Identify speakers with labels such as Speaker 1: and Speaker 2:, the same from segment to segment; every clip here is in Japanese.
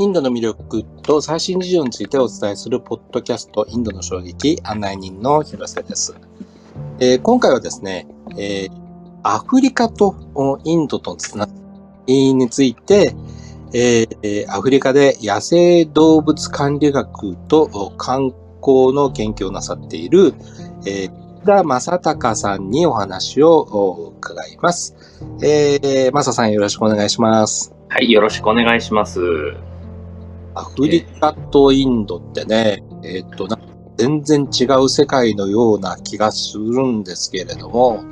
Speaker 1: インドの魅力と最新事情についてお伝えするポッドキャストインドの衝撃案内人の広瀬です。えー、今回はですね、えー、アフリカとインドとつながりについて、えー、アフリカで野生動物管理学と観光の研究をなさっている、えー、田正隆さんにお話を伺います。えー、正さんよろしくお願いします。
Speaker 2: はい、よろしくお願いします。
Speaker 1: アフリカとインドってね、えっ、と、全然違う世界のような気がするんですけれども、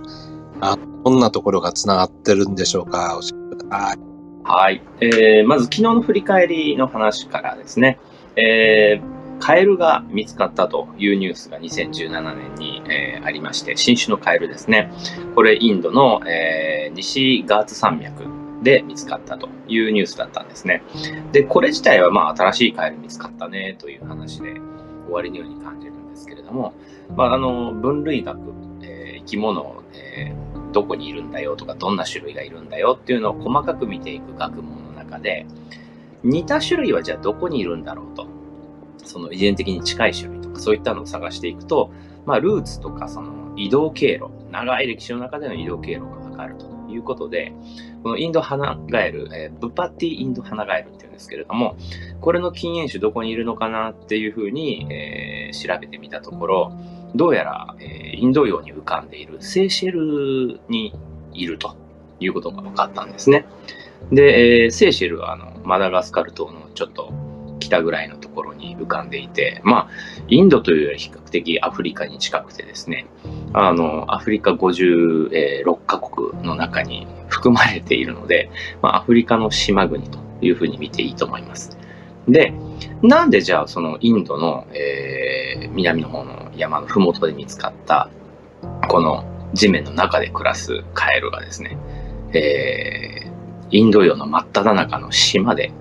Speaker 1: あどんなところがつながってるんでしょうか、教えてください。
Speaker 2: はい。えー、まず昨日の振り返りの話からですね、えー、カエルが見つかったというニュースが2017年に、えー、ありまして、新種のカエルですね。これインドの、えー、西ガーツ山脈で見つかったというニュースだったんですね。で、これ自体はまあ新しいカエル見つかったねという話で終わりのように感じるんですけれども、まあ、あの、分類学、えー、生き物、えー、どこにいるんだよとか、どんな種類がいるんだよっていうのを細かく見ていく学問の中で、似た種類はじゃあどこにいるんだろうと。その遺伝的に近い種類とかそういったのを探していくと、まあ、ルーツとかその移動経路、長い歴史の中での移動経路がわかるということで、このインドハナガエル、えー、ブパティインドハナガエルっていうんですけれども、これの禁煙種どこにいるのかなっていうふうに、えー、調べてみたところ、どうやら、え、インド洋に浮かんでいるセーシェルにいるということが分かったんですね。で、えー、セーシェルはあのマダガスカル島のちょっと北ぐらいのところに浮かんでいて、まあ、インドというより比較的アフリカに近くてですね、あの、アフリカ56カ国の中に含まれているので、まあ、アフリカの島国というふうに見ていいと思います。で、なんでじゃあそのインドの、えー、南の方の山の麓で見つかったこの地面の中で暮らすカエルがですね、えー、インド洋の真っ只中の島で、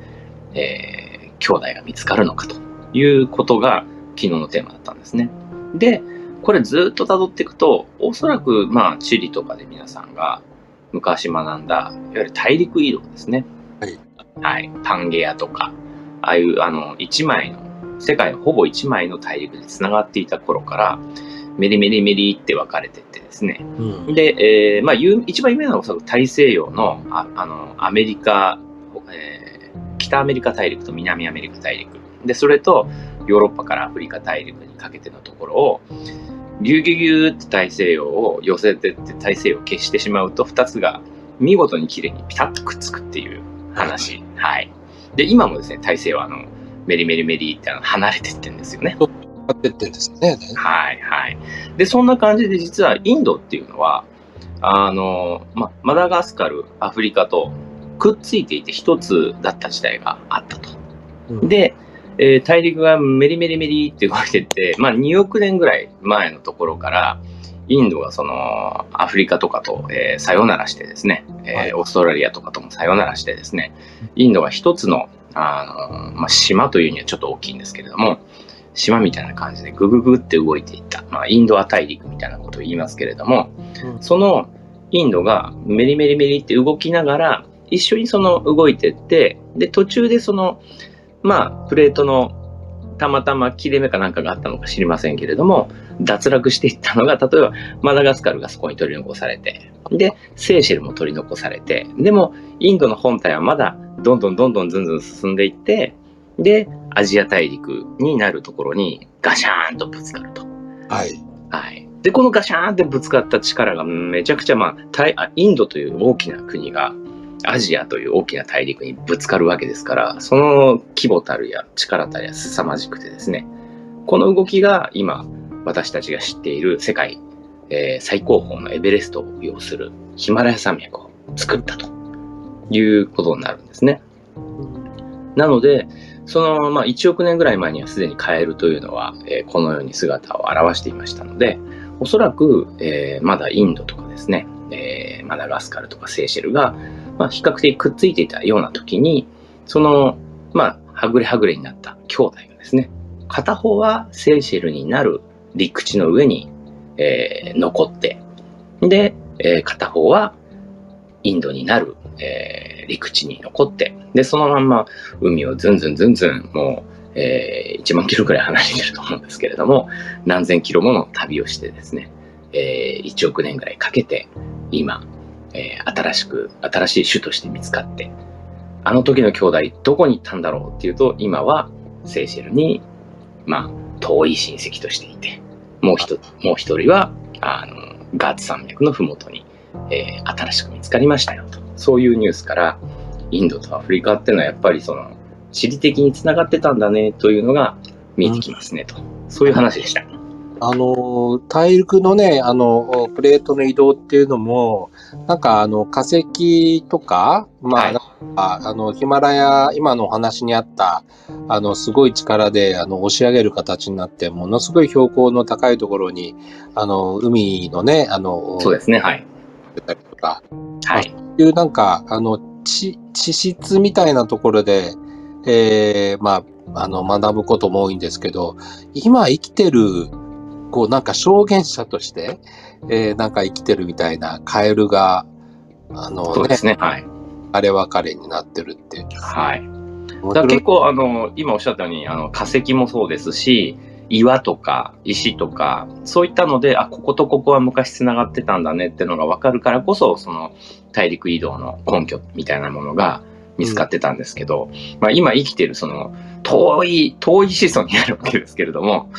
Speaker 2: えー、兄弟が見つかるのかということが昨日のテーマだったんですね。で、これずっと辿っていくと、おそらくまあ地理とかで皆さんが昔学んだ、いわゆる大陸移動ですね。はい。はい。パンゲアとか、ああいうあの一枚の、世界ほぼ一枚の大陸で繋がっていた頃から、メリメリメリって分かれてってですね。うん、で、えー、まあ、一番有名なのは大西洋のああのアメリカ、えー、北アメリカ大陸と南アメリカ大陸。で、それとヨーロッパからアフリカ大陸にかけてのところを、ぎゅうぎゅうぎゅうって大西洋を寄せてって大西洋を消してしまうと、二つが見事に綺麗にピタッとくっつくっていう話。はい。で、今もですね、大西洋はあの、メリメリメリってあの離れてってんですよね。
Speaker 1: ってってんですね。
Speaker 2: はいはい。で、そんな感じで実はインドっていうのは、あの、ま、マダガスカル、アフリカとくっついていて一つだった時代があったと。うん、で、えー、大陸がメリメリメリって動いてって、まあ2億年ぐらい前のところから、インドがそのアフリカとかと、えー、さよならしてですね、えー、オーストラリアとかともさよならしてですね、インドが一つの、あの、まあ、島というにはちょっと大きいんですけれども、島みたいな感じでグググって動いていった、まあ、インドア大陸みたいなことを言いますけれども、うん、そのインドがメリメリメリって動きながら、一緒にその動いてって、で、途中でその、まあ、プレートのたまたま切れ目かなんかがあったのか知りませんけれども、脱落していったのが、例えばマダガスカルがそこに取り残されて、で、セーシェルも取り残されて、でも、インドの本体はまだどんどんどんどんずんずん進んでいって、で、アジア大陸になるところにガシャーンとぶつかると。
Speaker 1: はい。
Speaker 2: はい。で、このガシャーンってぶつかった力がめちゃくちゃ、まあ、インドという大きな国がアジアという大きな大陸にぶつかるわけですから、その規模たるや力たるや凄まじくてですね、この動きが今、私たちが知っている世界、えー、最高峰のエベレストを要するヒマラヤ山脈を作ったということになるんですね。なので、その、まあ、1億年ぐらい前にはすでにカエルというのは、えー、このように姿を現していましたので、おそらく、えー、まだインドとかですね、えー、マダガスカルとかセーシェルが、まあ、比較的くっついていたような時に、その、まあ、はぐれはぐれになった兄弟がですね、片方はセーシェルになる陸地の上に、えー、残って、で、えー、片方はインドになる、えー陸地に残って、で、そのまんま海をずんずんずんずん、もう、えー1万キロくらい離れてると思うんですけれども、何千キロもの旅をしてですね、えー1億年ぐらいかけて、今、えー新しく、新しい種として見つかって、あの時の兄弟どこに行ったんだろうっていうと、今はセーシェルに、まあ、遠い親戚としていて、もう一つ、もう一人は、あの、ガーツ山脈のふもとに、えー新しく見つかりましたよと。そういうニュースから、インドとアフリカっていうのはやっぱりその、地理的につながってたんだねというのが見えてきますねと。そういう話でした。
Speaker 1: あの、大陸のね、あの、プレートの移動っていうのも、なんかあの、化石とか、まあ、
Speaker 2: はい
Speaker 1: あの、ヒマラヤ、今のお話にあった、あの、すごい力で、あの、押し上げる形になって、ものすごい標高の高いところに、あの、海のね、あの、
Speaker 2: そうですね、はい。
Speaker 1: たりとか、
Speaker 2: はい。
Speaker 1: いうなんか、あの、地、地質みたいなところで、えー、まあ、あの、学ぶことも多いんですけど、今生きてる、こう、なんか証言者として、えー、なんか生きてるみたいなカエルが、あのね
Speaker 2: そうで、すね、はい。
Speaker 1: あれ別れになってるっていう。
Speaker 2: はい。だ結構、あの、今おっしゃったように、あの、化石もそうですし、岩とか石とか、そういったので、あ、こことここは昔繋がってたんだねっていうのが分かるからこそ、その大陸移動の根拠みたいなものが見つかってたんですけど、まあ今生きてるその遠い、遠い子孫にあるわけですけれども、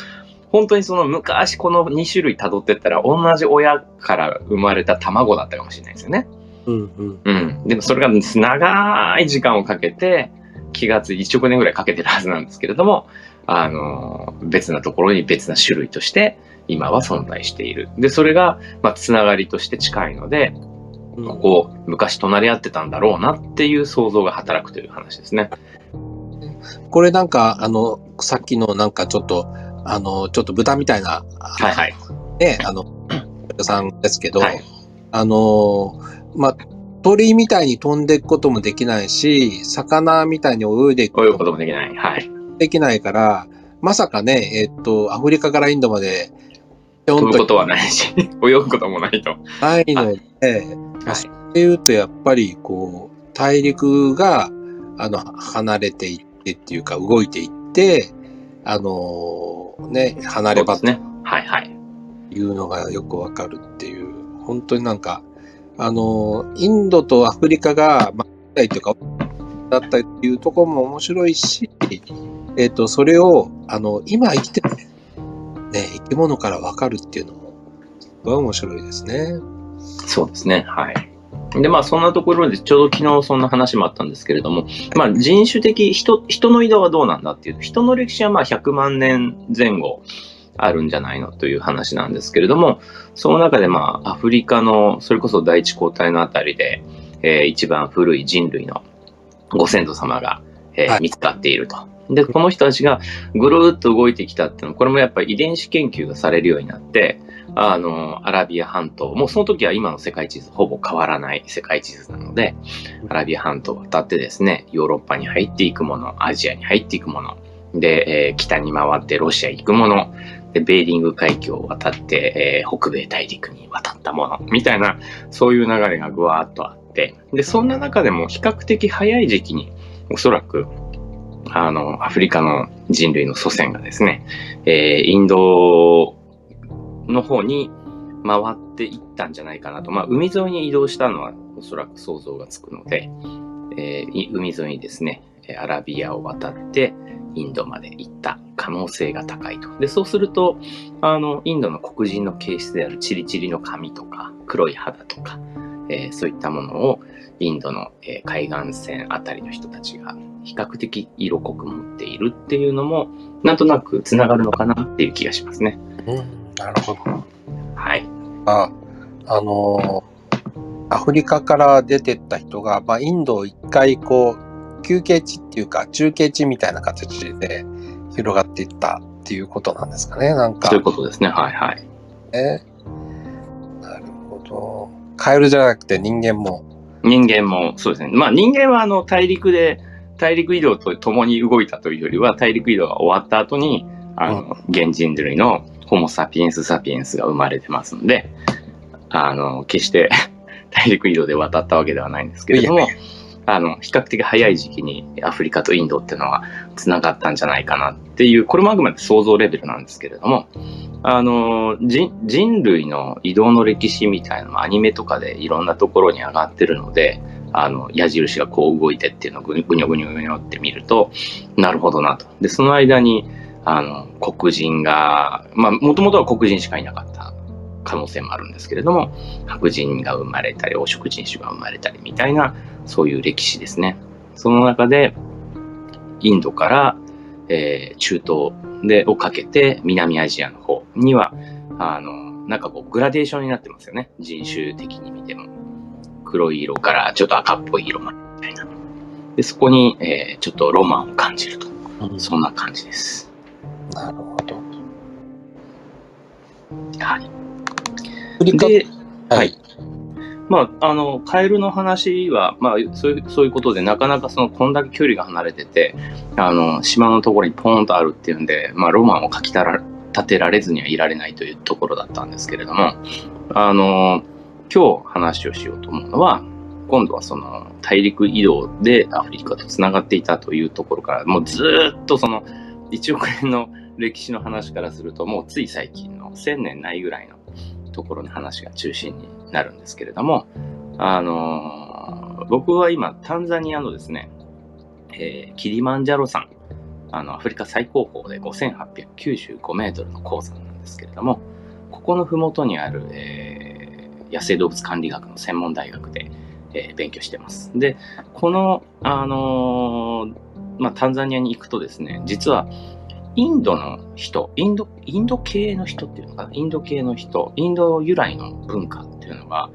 Speaker 2: 本当にその昔この2種類辿ってったら同じ親から生まれた卵だったかもしれないですよね。
Speaker 1: うんうん。
Speaker 2: うん。でもそれが長い時間をかけて、気がつい1億年ぐらいかけてるはずなんですけれども、あの、別なところに別な種類として今は存在している。で、それが、まあ、つながりとして近いので、ここ、昔隣り合ってたんだろうなっていう想像が働くという話ですね。
Speaker 1: これなんか、あの、さっきのなんかちょっと、あの、ちょっと豚みたいな、
Speaker 2: はいはい。
Speaker 1: ね、あの、さんですけど、
Speaker 2: はい
Speaker 1: あの、まあ、鳥みたいに飛んでいくこともできないし、魚みたいに泳いでいく
Speaker 2: ことともできない。はい。
Speaker 1: もできないから、まさかね、えっと、アフリカからインドまで、
Speaker 2: 飛ぶこととはないし、泳ぐこともないと。
Speaker 1: ないので、まあそれいうとやっぱりこう、大陸が、あの、離れていってっていうか、動いていって、あの、ね、離ればと
Speaker 2: ね。はいはい。
Speaker 1: いうのがよくわかるっていう、本当になんか、あの、インドとアフリカが、まあ、とか、だったりっていうところも面白いし、えっ、と、それを、あの、今生きてる、ね、生き物からわかるっていうのも、すごい面白いですね。
Speaker 2: そうですね。はい。で、まあ、そんなところで、ちょうど昨日そんな話もあったんですけれども、まあ、人種的、人、人の移動はどうなんだっていうと、人の歴史はまあ100万年前後あるんじゃないのという話なんですけれども、その中でまあ、アフリカの、それこそ第一交代のあたりで、えー一番古い人類のご先祖様が、えー
Speaker 1: はい
Speaker 2: 見つかっていると。で、この人たちがぐるーっと動いてきたっていうのは、これもやっぱり遺伝子研究がされるようになって、あの、アラビア半島、もうその時は今の世界地図ほぼ変わらない世界地図なので、アラビア半島を渡ってですね、ヨーロッパに入っていくもの、アジアに入っていくもの、で、えー北に回ってロシア行くもの、で、ベーリング海峡を渡って、えー北米大陸に渡ったもの、みたいな、そういう流れがぐわーっとあって、で、そんな中でも比較的早い時期に、おそらく、あの、アフリカの人類の祖先がですね、えーインドの方に回っていったんじゃないかなと。まあ、海沿いに移動したのはおそらく想像がつくので、えー海沿いにですね、アラビアを渡ってインドまで行った可能性が高いと。で、そうすると、あの、インドの黒人の形質であるチリチリの髪とか、黒い肌とか、えーそういったものをインドの、えー海岸線あたりの人たちが比較的色濃く持っているっていうのも、なんとなく繋がるのかなっていう気がしますね。
Speaker 1: うん、なるほど。
Speaker 2: はい。
Speaker 1: あ、あのーアフリカから出てった人が、まあ、インドを一回こう、休憩地っていうか、中継地みたいな形で広がっていったっていうことなんですかね、なんか
Speaker 2: そういうことですね。はいはい。
Speaker 1: ね。なるほど。カエルじゃなくて人間も。
Speaker 2: 人間もそうですね。まあ人間はあの大陸で、大陸移動と共に動いたというよりは、大陸移動が終わった後に、あの、現人類のホモ・サピエンス・サピエンスが生まれてますので、あの、決して 大陸移動で渡ったわけではないんですけれどもあの、比較的早い時期にアフリカとインドっていうのは繋がったんじゃないかなっていう、これもあくまで想像レベルなんですけれども、あの、人人類の移動の歴史みたいなのもアニメとかでいろんなところに上がってるので、あの、矢印がこう動いてっていうのをぐにょぐにょぐにょぐにょって見ると、なるほどなと。で、その間に、あの、黒人が、まあ、もともとは黒人しかいなかった可能性もあるんですけれども、白人が生まれたり、黄色人種が生まれたりみたいな、そういう歴史ですね。その中で、インドから、えー、中東でをかけて南アジアの方には、あの、なんかこうグラデーションになってますよね。人種的に見ても。黒い色からちょっと赤っぽい色までみたいな。で、そこに、えー、ちょっとロマンを感じると。うん、そんな感じです。
Speaker 1: なるほど。
Speaker 2: はい。で、はい。まあ、あの、カエルの話は、まあ、そういう、そういうことで、なかなかその、こんだけ距離が離れてて、あの、島のところにポーンとあるっていうんで、まあ、ロマンをかきたら立てられずにはいられないというところだったんですけれども、あの、今日話をしようと思うのは、今度はその大陸移動でアフリカとつながっていたというところから、もうずっとその1億年の歴史の話からすると、もうつい最近の1000年ないぐらいのところの話が中心になるんですけれども、あのー、僕は今、タンザニアのですね、えー、キリマンジャロ山、あの、アフリカ最高峰で5895メートルの高山なんですけれども、ここのふもとにある、えー、野生動物管理学の専門大学で、えー、勉強してます。で、この、あのー、まあ、タンザニアに行くとですね、実は、インドの人、インド、インド系の人っていうのかな、インド系の人、インド由来の文化っていうのが、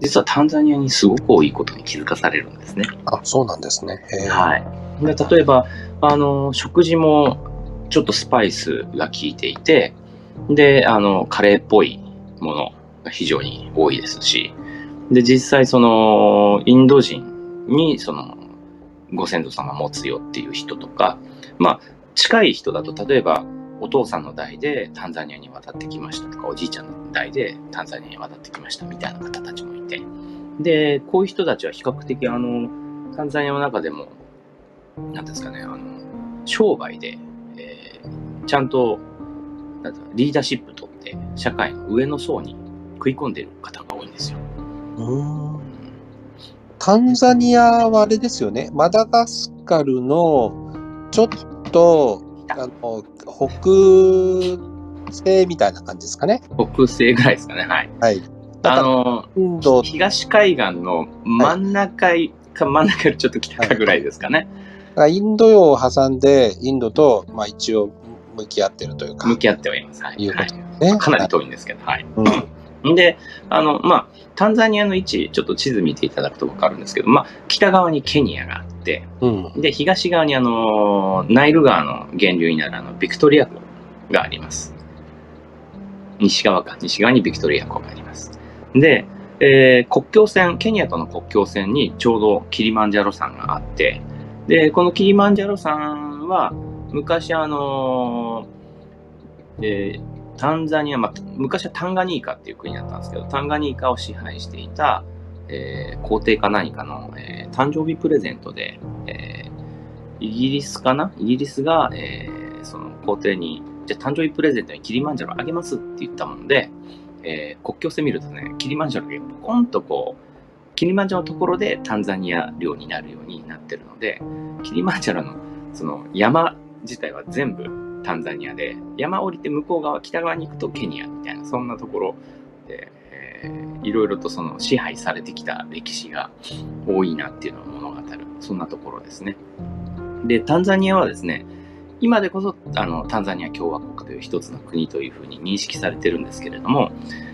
Speaker 2: 実はタンザニアにすごく多いことに気づかされるんですね。
Speaker 1: あ、そうなんですね。
Speaker 2: はい。で例えば、あの、食事もちょっとスパイスが効いていて、で、あの、カレーっぽいものが非常に多いですし、で、実際その、インド人に、その、ご先祖様持つよっていう人とか、まあ、近い人だと、例えば、お父さんの代でタンザニアに渡ってきましたとか、おじいちゃんの代でタンザニアに渡ってきましたみたいな方たちもいて、で、こういう人たちは比較的、あの、タンザニアの中でも、なんですかね、あの、商売で、えー、ちゃんと、なんリーダーシップ取って、社会の上の層に食い込んでる方が多いんですよ。
Speaker 1: うんタンザニアはあれですよね、マダガスカルのちょっと、あの、北西みたいな感じですかね。
Speaker 2: 北西ぐらいですかね、はい。
Speaker 1: はい。
Speaker 2: あの、インド東海岸の真ん中か、真ん中よりちょっと北かぐらいですかね。
Speaker 1: はい、インド洋を挟んで、インドと、まあ一応、向き合ってるというか。
Speaker 2: 向き合ってはいます。はい。
Speaker 1: いうこと
Speaker 2: ね、かなり遠いんですけど、はい。うん、で、あの、まあ、タンザニアの位置、ちょっと地図見ていただくと分かるんですけど、まあ、北側にケニアがあって、うん、で、東側にあの、ナイル川の源流になるあの、ビクトリア湖があります。西側か、西側にビクトリア湖があります。で、えー、国境線、ケニアとの国境線にちょうどキリマンジャロ山があって、で、このキリマンジャロ山は、昔あのー、えータンザニア、まあ、昔はタンガニーカっていう国だったんですけど、タンガニーカを支配していた、えー、皇帝か何かの、えー、誕生日プレゼントで、えー、イギリスかな？イギリスが、えー、その皇帝に、じゃあ誕生日プレゼントにキリマンジャロあげますって言ったもんで、えー、国境線見るとね、キリマンジャロがポコンとこう、キリマンジャロのところでタンザニア領になるようになってるので、キリマンジャロのその山自体は全部タンザニアで、山降りて向こう側、北側に行くとケニアみたいな、そんなところで、えー、いろいろとその支配されてきた歴史が多いなっていうのを物語る、そんなところですね。で、タンザニアはですね、今でこそあのタンザニア共和国という一つの国というふうに認識されてるんですけれども、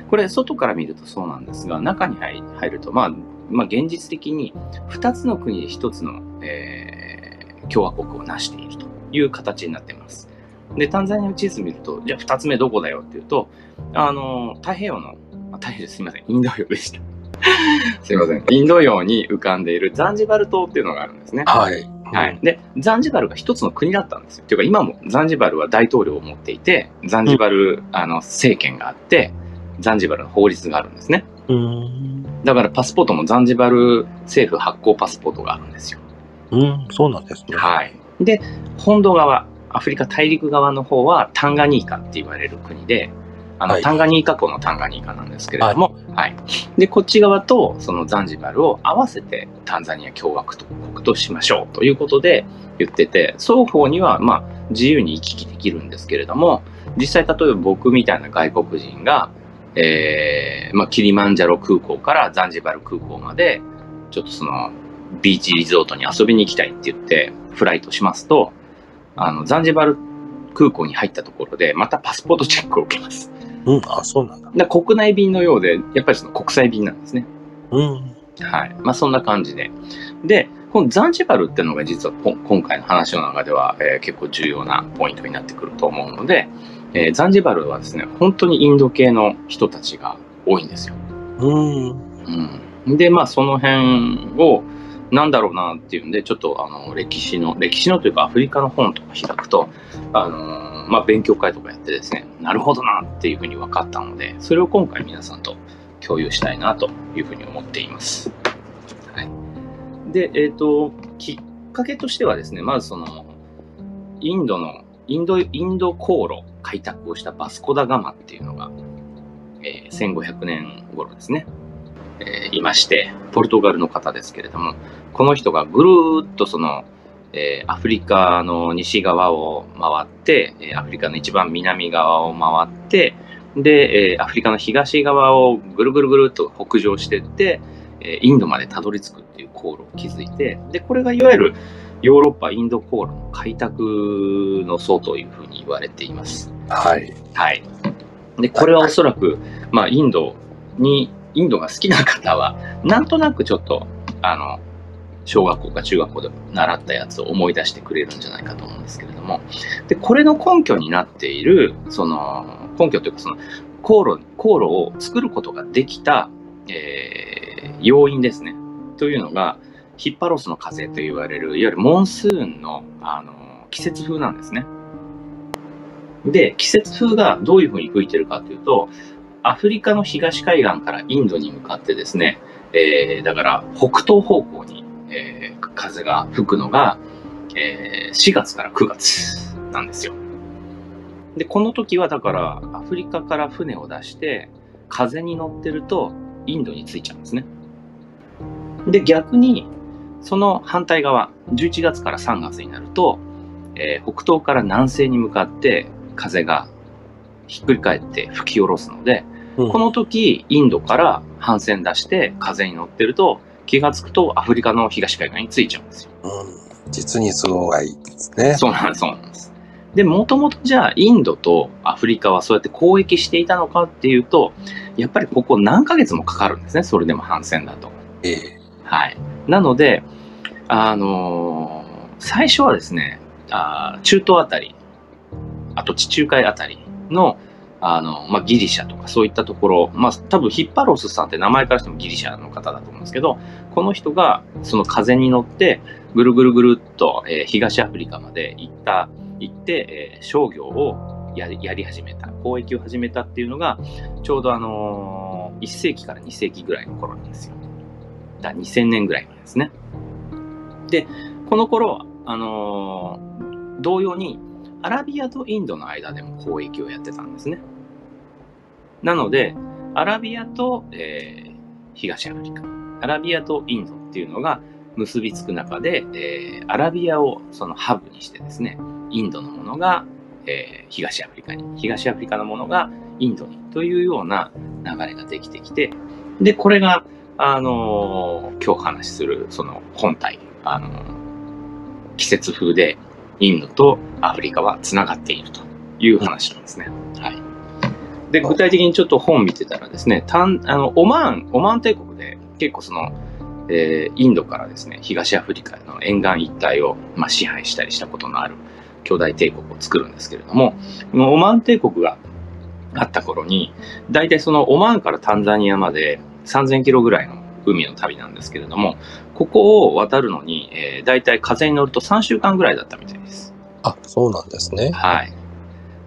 Speaker 2: これ外から見るとそうなんですが、中に入ると、まあ、まあ、現実的に2つの国で1つの、えー、共和国を成しているという形になっています。で、タンザニアの地図見ると、じゃあ2つ目どこだよっていうと、あの、太平洋の、あ太平洋すいません、インド洋でした。すいません。インド洋に浮かんでいるザンジバル島っていうのがあるんですね。
Speaker 1: はい。
Speaker 2: はい。で、ザンジバルが一つの国だったんですよ。というか、今もザンジバルは大統領を持っていて、ザンジバル、うん、あの政権があって、ザンジバルの法律があるんですね。だからパスポートもザンジバル政府発行パスポートがあるんですよ。
Speaker 1: うん、そうなんですね。
Speaker 2: はい。で、本土側、アフリカ大陸側の方はタンガニーカって言われる国で、あの、
Speaker 1: はい
Speaker 2: タンガニーカ湖のタンガニーカなんですけれども、はい。で、こっち側とそのザンジバルを合わせてタンザニア共和国と国としましょうということで言ってて、双方にはまあ自由に行き来できるんですけれども、実際例えば僕みたいな外国人が、えーまあ、キリマンジャロ空港からザンジバル空港まで、ちょっとその、ビーチリゾートに遊びに行きたいって言って、フライトしますと、あの、ザンジバル空港に入ったところで、またパスポートチェックを受けます。
Speaker 1: うん、あ、そうなんだ。
Speaker 2: で国内便のようで、やっぱりその国際便なんですね。
Speaker 1: うん。
Speaker 2: はい。まあ、そんな感じで。で、このザンジバルっていうのが実はこ今回の話の中では、えー結構重要なポイントになってくると思うので、えーザンジバルはですね、本当にインド系の人たちが多いんですよ。
Speaker 1: うん。
Speaker 2: うん。で、まあ、その辺を、なんだろうなっていうんで、ちょっとあの、歴史の、歴史のというかアフリカの本とか開くと、あのまあ、勉強会とかやってですね、なるほどなっていうふうに分かったので、それを今回皆さんと共有したいなというふうに思っています。はい。で、えっ、と、きっかけとしてはですね、まずその、インドの、インド、インド航路開拓をしたバスコダガマっていうのが、えー1500年頃ですね、えいまして、ポルトガルの方ですけれども、この人がぐるーっとその、えーアフリカの西側を回って、えーアフリカの一番南側を回って、で、えーアフリカの東側をぐるぐるぐるっと北上していって、えーインドまでたどり着くっていう航路を築いて、で、これがいわゆるヨーロッパ、インド航路の開拓の層というふうに言われています。
Speaker 1: はい。
Speaker 2: はい。で、これはおそらく、まあ、インドに、インドが好きな方は、なんとなくちょっと、あの、小学校か中学校で習ったやつを思い出してくれるんじゃないかと思うんですけれども、で、これの根拠になっている、その、根拠というか、その、航路、航路を作ることができた、えー要因ですね。というのが、ヒッパロスの風と言われる、いわゆるモンスーンの、あの、季節風なんですね。で、季節風がどういうふうに吹いてるかというと、アフリカの東海岸からインドに向かってですね、えーだから北東方向に、えー風が吹くのが、えー4月から9月なんですよ。で、この時はだからアフリカから船を出して、風に乗ってるとインドに着いちゃうんですね。で、逆に、その反対側、11月から3月になると、えー北東から南西に向かって風がひっくり返って吹き下ろすので、
Speaker 1: うん
Speaker 2: この時、インドから帆船出して風に乗ってると、気がつくとアフリカの東海岸に着いちゃうんですよ。
Speaker 1: うん。実に都合がいいですね。
Speaker 2: そうなんです、そうなんです。で、もともとじゃあ、インドとアフリカはそうやって交易していたのかっていうと、やっぱりここ何ヶ月もかかるんですね、それでも帆船だと。
Speaker 1: ええ
Speaker 2: はい。なので、あのー最初はですね、あー中東あたり、あと地中海あたりの、あの、まあ、ギリシャとかそういったところ、まあ、多分ヒッパロスさんって名前からしてもギリシャの方だと思うんですけど、この人がその風に乗って、ぐるぐるぐるっと、えー東アフリカまで行った、行って、えー商業をやりやり始めた、交易を始めたっていうのが、ちょうどあのー1世紀から2世紀ぐらいの頃なんですよ。だ2000年ぐらい前ですね。で、この頃、あのー同様に、アラビアとインドの間でも交易をやってたんですね。なので、アラビアと、えー東アフリカ、アラビアとインドっていうのが結びつく中で、えーアラビアをそのハブにしてですね、インドのものが、えー東アフリカに、東アフリカのものがインドにというような流れができてきて、で、これが、あのー今日話しするその本体、あのー季節風でインドとアフリカはつながっているという話なんですね。はい。で、具体的にちょっと本見てたらですね、たんあのオマーン、オマーン帝国で結構その、えーインドからですね、東アフリカの沿岸一帯を、まあ、支配したりしたことのある巨大帝国を作るんですけれども、このオマーン帝国があった頃に、大体そのオマーンからタンザニアまで3000キロぐらいの海の旅なんですけれども、ここを渡るのに、えー、大体風に乗ると3週間ぐらいだったみたいです。
Speaker 1: あ、そうなんですね。
Speaker 2: はい。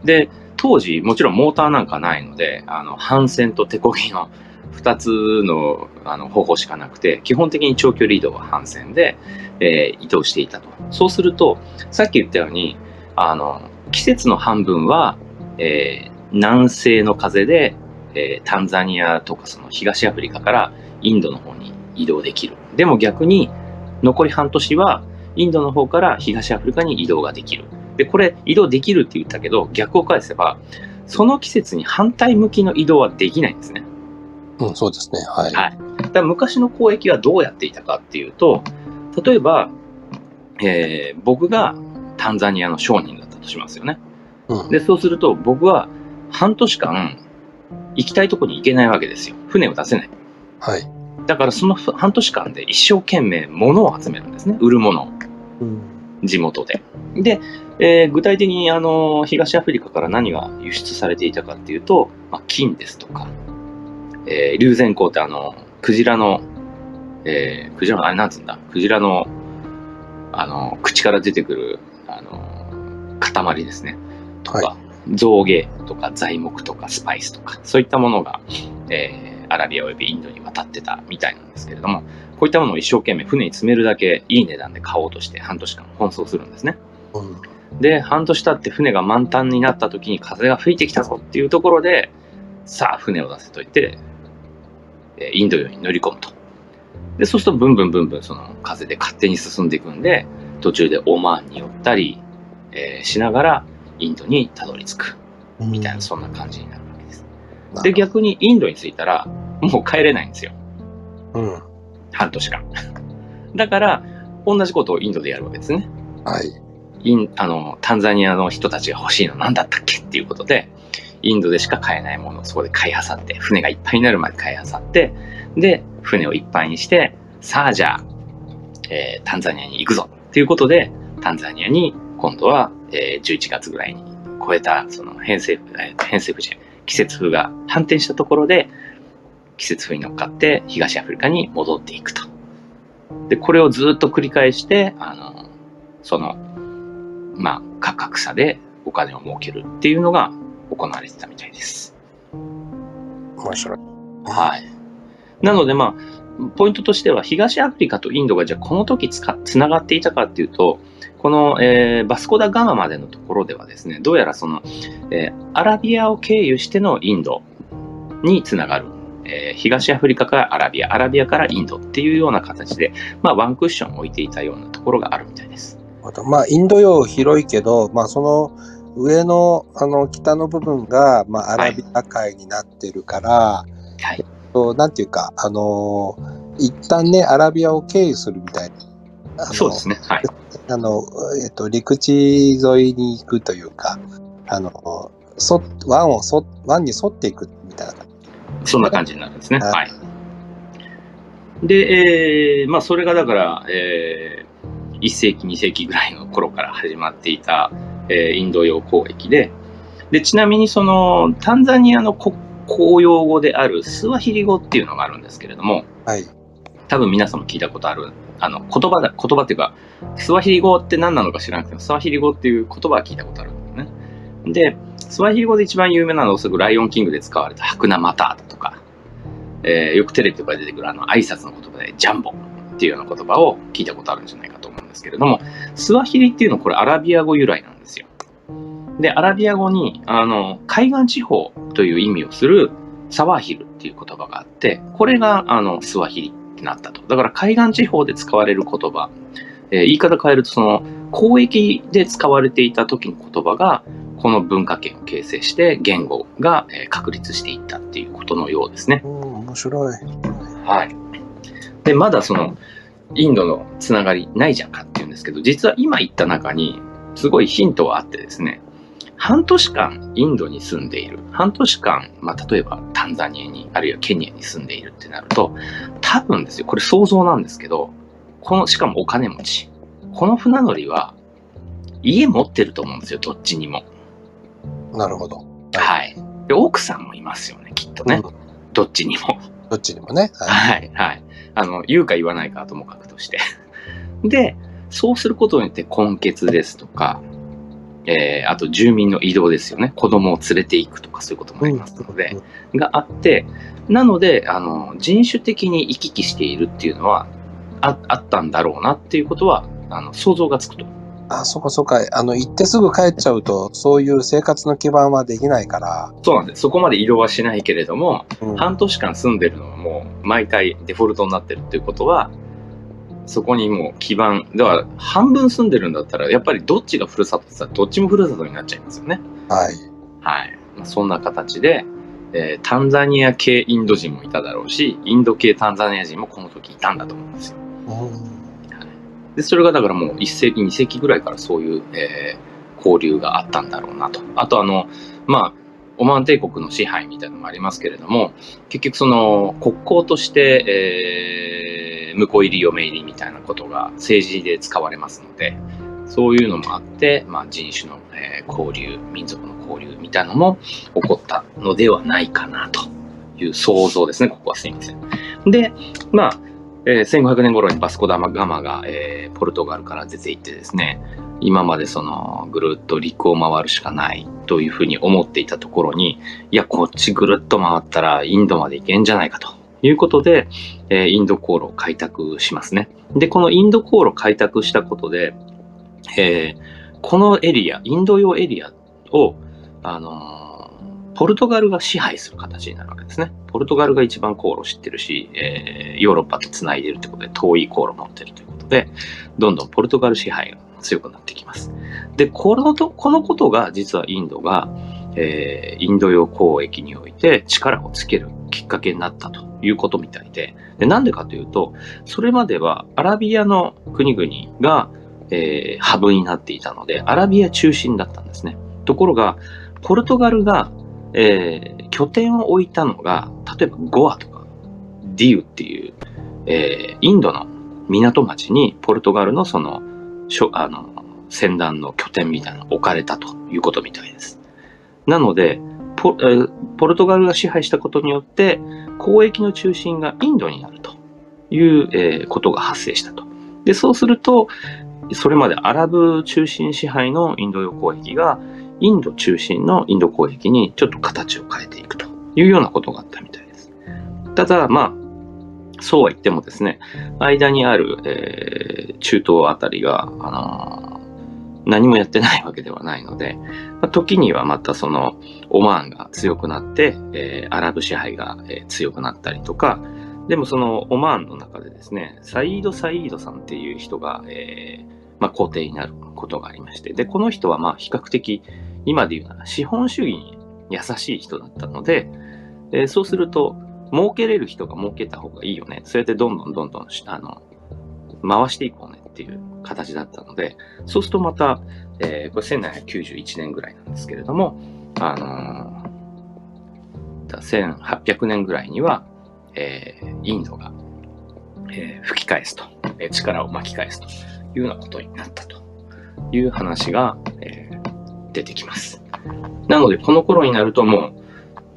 Speaker 2: で、当時、もちろんモーターなんかないので、あの、帆船と手漕ぎの2つのあの方法しかなくて、基本的に長距離移動は反線で、えー移動していたと。そうすると、さっき言ったように、あの、季節の半分は、えー南西の風で、えータンザニアとかその東アフリカからインドの方に移動できる。でも逆に、残り半年は、インドの方から東アフリカに移動ができる。で、これ、移動できるって言ったけど、逆を返せば、その季節に反対向きの移動はできないんですね。
Speaker 1: うん、そうですね。はい。
Speaker 2: はい。だ昔の交易はどうやっていたかっていうと、例えば、えー僕がタンザニアの商人だったとしますよね。
Speaker 1: うん。
Speaker 2: で、そうすると僕は半年間行きたいとこに行けないわけですよ。船を出せない。
Speaker 1: はい。
Speaker 2: だからその半年間で一生懸命物を集めるんですね。売るもの。地元で。で、えー具体的にあの東アフリカから何が輸出されていたかっていうと、まあ、金ですとか、えー、龍涎香ってあの、クジラの、えークジラの、あれなんつうんだ、クジラの、あの、口から出てくる、あの、塊ですね。とか、
Speaker 1: は
Speaker 2: 象牙とか材木とかスパイスとか、そういったものが、えーアラビアおよびインドに渡ってたみたいなんですけれども、こういったものを一生懸命船に積めるだけいい値段で買おうとして半年間奔走するんですね。
Speaker 1: うん。
Speaker 2: で、半年経って船が満タンになった時に風が吹いてきたぞっていうところで、さあ船を出せと言って、えーインド洋に乗り込むと。で、そうするとブンブンブンブンその風で勝手に進んでいくんで、途中でオマーンに寄ったり、えーしながらインドにたどり着くみたいな、そんな感じになるわけです。で、
Speaker 1: 逆。
Speaker 2: 逆にインドに着いたら、もう帰れないんですよ。
Speaker 1: うん。
Speaker 2: 半年間。だから、同じことをインドでやるわけですね。
Speaker 1: はい。
Speaker 2: インあのタンザニアの人たちが欲しいの何だったっけっていうことで、インドでしか買えないものをそこで買い漁って、船がいっぱいになるまで買い漁って、で、船をいっぱいにして、さあじゃあ、えータンザニアに行くぞっていうことで、タンザニアに今度は、えー11月ぐらいに超えた、その偏西風、えー偏西風じゃ季節風が反転したところで、季節風に乗っかって東アフリカに戻っていくと。で、これをずっと繰り返して、あの、その、まあ、価格差でお金を儲けるっていうのが行われてたみたいです。
Speaker 1: 面白い。
Speaker 2: はい。なので、まあ、ポイントとしては、東アフリカとインドがじゃあこの時つかつながっていたかっていうと、この、えーバスコダガマまでのところではですね、どうやらその、えーアラビアを経由してのインドにつながる。えー東アフリカからアラビア、アラビアからインドっていうような形で、まあ、ワンクッション置いていたようなところがあるみたいです。
Speaker 1: まあ、インド洋広いけど、まあ、その上の、あの、北の部分が、まあ、アラビア海になってるから、
Speaker 2: はい。
Speaker 1: となんていうか、あのー一旦ね、アラビアを経由するみたいな。
Speaker 2: そうですね。はい。
Speaker 1: あの、えっと、陸地沿いに行くというか、あの、そ、湾をそ、湾に沿っていくみたいな感じ。
Speaker 2: そんな感じになるんですね。
Speaker 1: はい
Speaker 2: はい。で、えーまあ、それがだから、えー、1世紀、2世紀ぐらいの頃から始まっていた、えーインド洋交易で、で、ちなみにその、タンザニアの国公用語であるスワヒリ語っていうのがあるんですけれども、
Speaker 1: はい。
Speaker 2: 多分皆さんも聞いたことある、あの、言葉だ、言葉っていうか、スワヒリ語って何なのか知らなくても、スワヒリ語っていう言葉は聞いたことあるんで。スワヒリ語で一番有名なのはおそらくライオンキングで使われたハクナマタータとか、えーよくテレビとかで出てくるあの挨拶の言葉でジャンボっていうような言葉を聞いたことあるんじゃないかと思うんですけれども、スワヒリっていうのはこれアラビア語由来なんですよ。で、アラビア語に、あの、海岸地方という意味をするサワヒルっていう言葉があって、これが、あの、スワヒリってなったと。だから海岸地方で使われる言葉、えー言い方変えると、その、交易で使われていた時の言葉が、この文化圏を形成して言語がえー確立していったっていうことのようですね。
Speaker 1: うん、面白い。
Speaker 2: はい。で、まだその、インドのつながりないじゃんかっていうんですけど、実は今言った中に、すごいヒントがあってですね、半年間インドに住んでいる、半年間、まあ、例えばタンザニアに、あるいはケニアに住んでいるってなると、多分ですよ、これ想像なんですけど、この、しかもお金持ち。この船乗りは、家持ってると思うんですよ、どっちにも。
Speaker 1: なるほど。
Speaker 2: はい。で、奥さんもいますよね、きっとね。
Speaker 1: うん
Speaker 2: どっちにも。
Speaker 1: どっちにもね。はい
Speaker 2: はい、はい。あの、言うか言わないかはともかくとして。で、そうすることによって根血ですとか、えー、あと住民の移動ですよね。子供を連れていくとかそういうこともありますので、があって、なので、あの、人種的に行き来しているっていうのはああったんだろうなっていうことは、あの、想像がつくと。
Speaker 1: あ、そこそこ。あの、行ってすぐ帰っちゃうと、そういう生活の基盤はできないから。
Speaker 2: そうなんです。そこまで移動はしないけれども、うん、半年間住んでるのはもう毎回デフォルトになってるっていうことは、そこにもう基盤、だから半分住んでるんだったら、やっぱりどっちがふるさとって言ったら、どっちもふるさとになっちゃいますよね。
Speaker 1: はい。
Speaker 2: はい。まあ、そんな形で、えー、タンザニア系インド人もいただろうし、インド系タンザニア人もこの時いたんだと思うんですよ。で、それがだからもう1世紀、2世紀ぐらいからそういう、えー、交流があったんだろうなと。あとあの、まあ、オマーン帝国の支配みたいなのもありますけれども、結局その国交として、えー、婿入り嫁入りみたいなことが政治で使われますので、そういうのもあって、まあ、人種の、えー、交流、民族の交流みたいなのも起こったのではないかなという想像ですね、ここはすいません。で、まあ、えー、1500年頃にバスコダマガマが、えー、ポルトガルから出て行ってですね、今までそのぐるっと陸を回るしかないというふうに思っていたところに、いや、こっちぐるっと回ったらインドまで行けんじゃないかということで、えー、インド航路を開拓しますね。で、このインド航路開拓したことで、えー、このエリア、インド洋エリアを、あのポルトガルが支配する形になるわけですね。ポルトガルが一番航路知ってるし、えー、ヨーロッパと繋いでるってことで遠い航路を持ってるということで、どんどんポルトガル支配が強くなってきます。で、このと、このことが実はインドが、えー、インド洋交易において力をつけるきっかけになったということみたいで、でなんでかというと、それまではアラビアの国々が、えー、ハブになっていたので、アラビア中心だったんですね。ところが、ポルトガルがえー、拠点を置いたのが、例えばゴアとかディウっていう、えー、インドの港町にポルトガルのその、あの、船団の拠点みたいなの置かれたということみたいです。なので、ポ,、えー、ポルトガルが支配したことによって、交易の中心がインドになるという、えー、ことが発生したと。で、そうすると、それまでアラブ中心支配のインド洋交易がインド中心のインド攻撃にちょっと形を変えていくというようなことがあったみたいです。ただ、まあ、そうは言ってもですね、間にある、えー、中東あたりが、あのー、何もやってないわけではないので、まあ、時にはまたそのオマーンが強くなって、えー、アラブ支配が、えー、強くなったりとか、でもそのオマーンの中でですね、サイード・サイードさんっていう人が、えーまあ、皇帝になることがありまして、で、この人はまあ比較的今で言うなら資本主義に優しい人だったので、え、そうすると、儲けれる人が儲けた方がいいよね。そうやってどんどんどんどん、あの、回していこうねっていう形だったので、そうするとまた、えー、これ1791年ぐらいなんですけれども、あのー、1800年ぐらいには、えー、インドが、えー、吹き返すと、え、力を巻き返すと。いうようなことになったという話が、えー、出てきます。なので、この頃になるともう、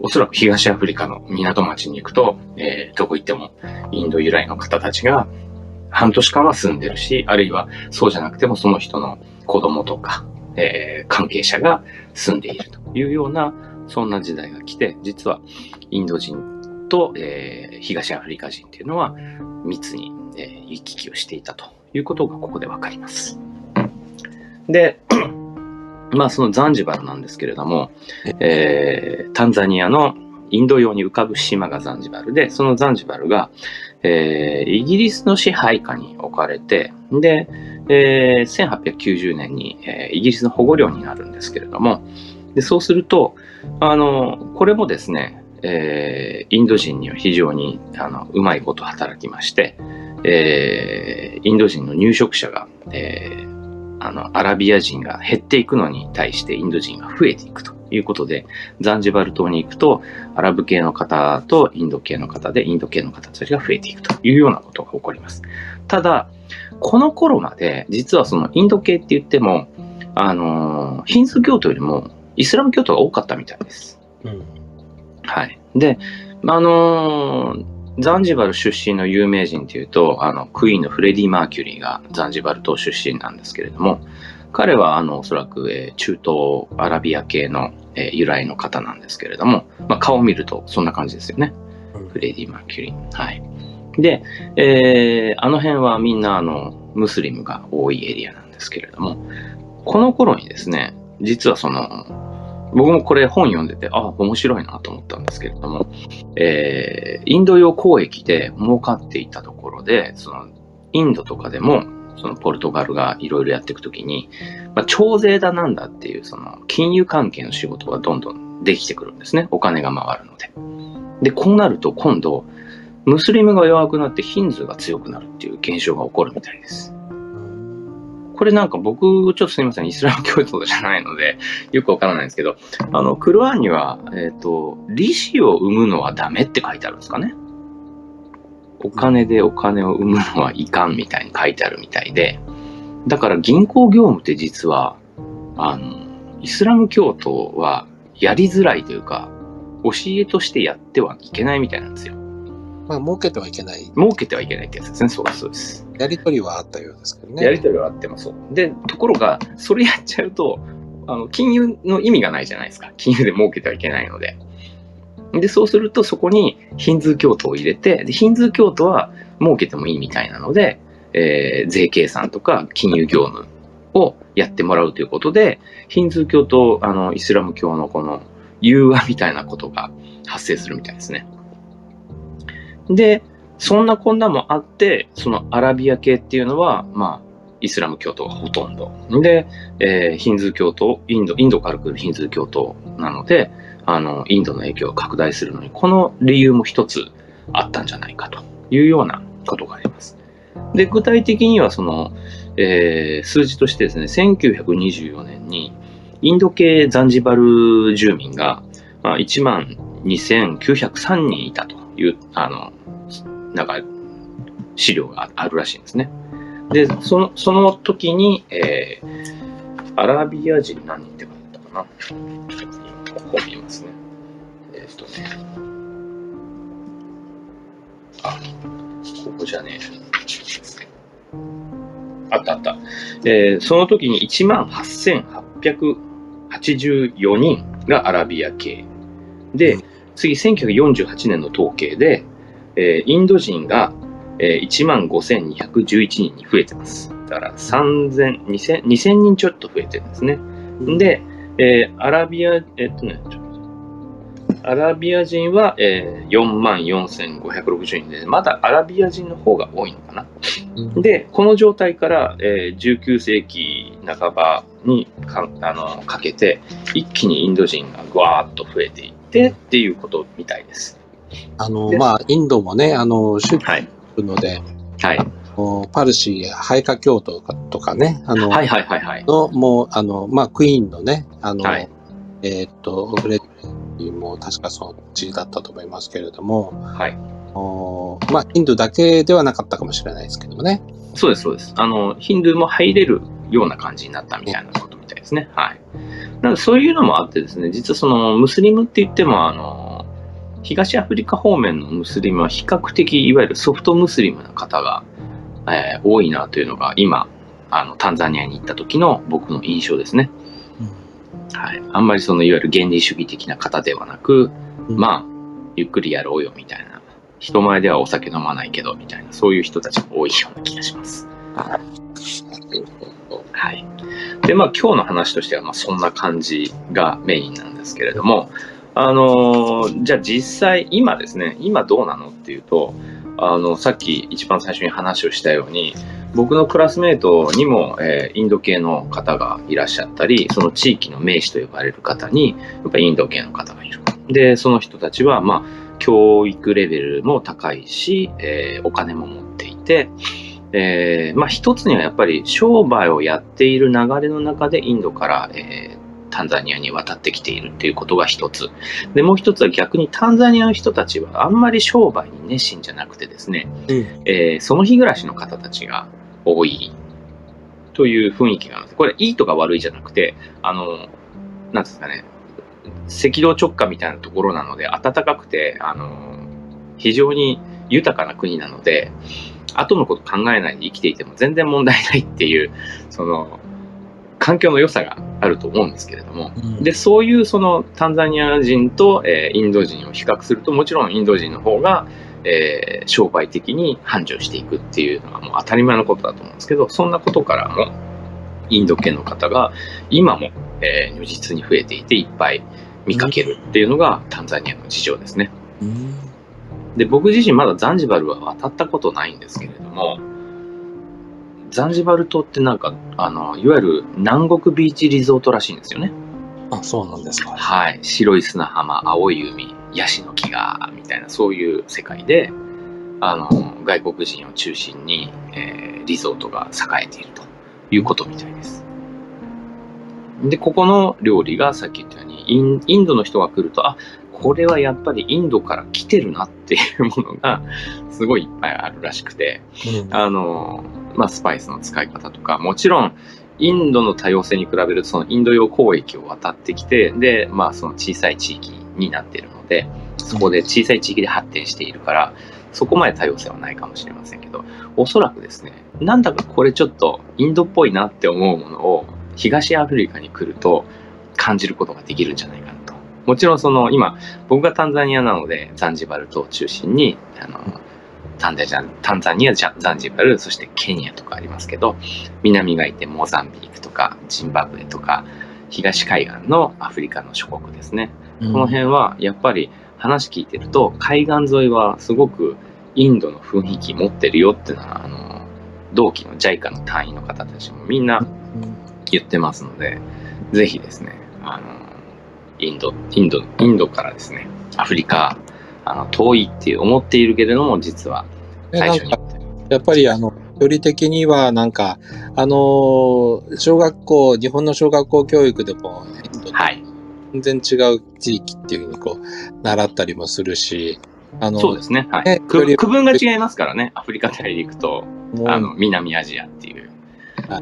Speaker 2: おそらく東アフリカの港町に行くと、えー、どこ行ってもインド由来の方たちが半年間は住んでるし、あるいはそうじゃなくてもその人の子供とか、えー、関係者が住んでいるというような、そんな時代が来て、実はインド人と、えー、東アフリカ人っていうのは密に、え、行き来をしていたということがここでわかります。で、まあそのザンジバルなんですけれども、えー、タンザニアのインド洋に浮かぶ島がザンジバルで、そのザンジバルが、えー、イギリスの支配下に置かれて、で、えー、1890年に、えー、イギリスの保護領になるんですけれども、でそうすると、あの、これもですね、えー、インド人には非常にあのうまいこと働きまして、えー、インド人の入植者が、えー、あの、アラビア人が減っていくのに対してインド人が増えていくということで、ザンジバル島に行くと、アラブ系の方とインド系の方で、インド系の方たちが増えていくというようなことが起こります。ただ、この頃まで、実はそのインド系って言っても、あの、ヒンズー教徒よりもイスラム教徒が多かったみたいです。うん、はい。で、あのーザンジバル出身の有名人っていうと、あの、クイーンのフレディ・マーキュリーがザンジバル島出身なんですけれども、彼はあのおそらく、えー、中東アラビア系の、えー、由来の方なんですけれども、まあ、顔を見るとそんな感じですよね。フレディ・マーキュリー。はい。で、えー、あの辺はみんなあのムスリムが多いエリアなんですけれども、この頃にですね、実はその、僕もこれ本読んでて、あ、面白いなと思ったんですけれども、えー、インド洋交易で儲かっていたところで、その、インドとかでも、そのポルトガルがいろいろやっていくときに、まあ、徴税だなんだっていう、その、金融関係の仕事がどんどんできてくるんですね。お金が回るので。で、こうなると今度、ムスリムが弱くなってヒンズーが強くなるっていう現象が起こるみたいです。これなんか僕、ちょっとすみません、イスラム教徒じゃないので、よくわからないんですけど、あの、クルアンには、えっ、ー、と、利子を生むのはダメって書いてあるんですかね。お金でお金を生むのはいかんみたいに書いてあるみたいで、だから銀行業務って実は、あの、イスラム教徒はやりづらいというか、教えとしてやってはいけないみたいなんですよ。
Speaker 1: まあ、儲けてはいけない。
Speaker 2: 儲けてはいけないってやつですね。そうです、そうです。
Speaker 1: やりとりはあったようですけどね。
Speaker 2: やりとりはあってもそう。で、ところが、それやっちゃうと、あの、金融の意味がないじゃないですか。金融で儲けてはいけないので。で、そうするとそこにヒンズー教徒を入れて、で、ヒンズー教徒は儲けてもいいみたいなので、えー、税計算とか金融業務をやってもらうということで、ヒンズー教とあのイスラム教のこの融和みたいなことが発生するみたいですね。で、そんなこんなもあって、そのアラビア系っていうのは、まあ、イスラム教徒がほとんど。で、えー、ヒンズー教徒、インド、インドから来るヒンズー教徒なので、あの、インドの影響が拡大するのに、この理由も一つあったんじゃないかというようなことがあります。で、具体的にはその、えー、数字としてですね、1924年に、インド系ザンジバル住民が、まあ、1万2903人いたという、あの、なんか、資料があるらしいんですね。で、その、その時に、えー、アラビア人何人って書いてたかな。ここ見ますね。えー、っとね。あ、ここじゃねえ。あったあった。えー、その時に18,884人がアラビア系。で、うん、次、1948年の統計で、えー、インド人が、えー、1万5211人に増えてます。だから3000、2000, 2000人ちょっと増えてるんですね。で、えー、アラビア、えっとね、アラビア人は、えー、4万4560人で、まだアラビア人の方が多いのかな。で、この状態から、えー、19世紀半ばにかあのかけて、一気にインド人がぐわーっと増えていってっていうことみたいです。
Speaker 1: あの、まあ、インドもね、あの、宗教ので、
Speaker 2: はい。
Speaker 1: パルシー、ハイカ教徒とかね、あの、
Speaker 2: はいはいはいはい。
Speaker 1: の、もう、あの、まあ、クイーンのね、あの、はい、えっと、フレッディも確かそっちだったと思いますけれども、
Speaker 2: はい。
Speaker 1: おまあ、ヒンドゥーだけではなかったかもしれないですけどもね。
Speaker 2: そうです、そうです。あの、ヒンドゥーも入れるような感じになったみたいなことみたいですね。はい。なので、そういうのもあってですね、実はその、ムスリムって言っても、あの、東アフリカ方面のムスリムは比較的、いわゆるソフトムスリムな方が、えー、多いなというのが今、あの、タンザニアに行った時の僕の印象ですね。うん、はい。あんまりその、いわゆる原理主義的な方ではなく、うん、まあ、ゆっくりやろうよみたいな。人前ではお酒飲まないけど、みたいな、そういう人たちが多いような気がします。はい。で、まあ今日の話としては、まあそんな感じがメインなんですけれども、あの、じゃあ実際今ですね、今どうなのっていうと、あの、さっき一番最初に話をしたように、僕のクラスメートにも、えー、インド系の方がいらっしゃったり、その地域の名士と呼ばれる方に、やっぱインド系の方がいる。で、その人たちは、まあ、教育レベルも高いし、えー、お金も持っていて、えー、まあ一つにはやっぱり商売をやっている流れの中でインドから、えー、タンザニアに渡ってきているっていうことが一つ。で、もう一つは逆にタンザニアの人たちはあんまり商売に熱心じゃなくてですね、うん、えー、その日暮らしの方たちが多いという雰囲気があるんです。これいいとか悪いじゃなくて、あの、なんですかね、赤道直下みたいなところなので、暖かくて、あの、非常に豊かな国なので、後のこと考えないで生きていても全然問題ないっていう、その、環境の良さがあると思うんですけれども、
Speaker 1: うん。
Speaker 2: で、そういうそのタンザニア人と、えーインド人を比較すると、もちろんインド人の方が、えー商売的に繁盛していくっていうのはもう当たり前のことだと思うんですけど、そんなことからも、インド系の方が今も、えー如実に増えていていっぱい見かけるっていうのがタンザニアの事情ですね。
Speaker 1: うん。
Speaker 2: で、僕自身まだザンジバルは渡ったことないんですけれども、ザンジバル島ってなんか、あの、いわゆる南国ビーチリゾートらしいんですよね。
Speaker 1: あ、そうなんですか。
Speaker 2: はい。白い砂浜、青い海、ヤシの木が、みたいな、そういう世界で、あの、外国人を中心に、えーリゾートが栄えているということみたいです。で、ここの料理がさっき言ったように、インインドの人が来ると、あ、これはやっぱりインドから来てるなっていうものが、すごいいっぱいあるらしくて、
Speaker 1: うん。
Speaker 2: あの、まあ、スパイスの使い方とか、もちろん、インドの多様性に比べると、そのインド洋交易を渡ってきて、で、まあ、その小さい地域になっているので、そこで小さい地域で発展しているから、そこまで多様性はないかもしれませんけど、おそらくですね、なんだかこれちょっとインドっぽいなって思うものを、東アフリカに来ると感じることができるんじゃないかな。と。もちろんその今、僕がタンザニアなので、ザンジバル島を中心に、あの、タンザニア、タンザニア、ザンジバル、そしてケニアとかありますけど、南がいてモザンビークとか、ジンバブエとか、東海岸のアフリカの諸国ですね。この辺はやっぱり話聞いてると、海岸沿いはすごくインドの雰囲気持ってるよっていうのは、あの、同期の JICA の隊員の方たちもみんな言ってますので、ぜひですね、あの、インド、インド、インドからですね、アフリカ、あの、遠いって思っているけれども、実は最初に
Speaker 1: やっぱりあの、距離的にはなんか、あのー小学校、日本の小学校教育でも、
Speaker 2: はい。
Speaker 1: 全然違う地域っていうふうにこう、習ったりもするし、あの、
Speaker 2: そうですね。は
Speaker 1: ね
Speaker 2: い。く区分が違いますからね。アフリカ大陸と、あの、南アジアっていう。
Speaker 1: あ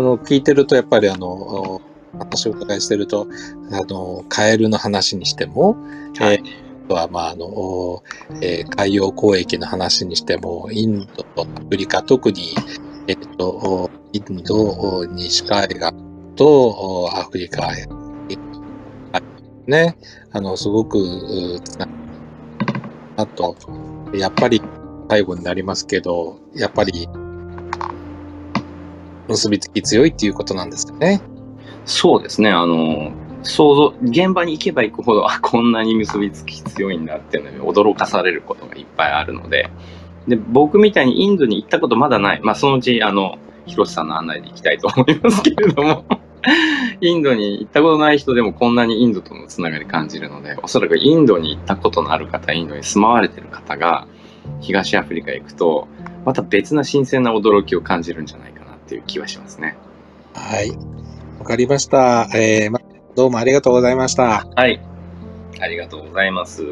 Speaker 1: の、聞いてると、やっぱりあの、お話をお伺いしてると、あの、カエルの話にしても、
Speaker 2: はい。
Speaker 1: あとは、まあ、あの、おえー海洋交易の話にしても、インドとアフリカ、特に、えっと、おインド、お西海岸とおアフリカ、えね、あの、すごく、うつなあと、やっぱり、最後になりますけど、やっぱり、結びつき強いっていうことなんですかね。
Speaker 2: そうですね。あの、想像、現場に行けば行くほど、あ、こんなに結びつき強いんだっていうのに驚かされることがいっぱいあるので、で、僕みたいにインドに行ったことまだない。まあ、そのうち、あの、広瀬さんの案内で行きたいと思いますけれども、インドに行ったことない人でもこんなにインドとのつながり感じるので、おそらくインドに行ったことのある方、インドに住まわれてる方が、東アフリカへ行くと、また別な新鮮な驚きを感じるんじゃないかなっていう気はしますね。
Speaker 1: はい。わかりました。えーまどうもありがとうございました。
Speaker 2: はい。ありがとうございます。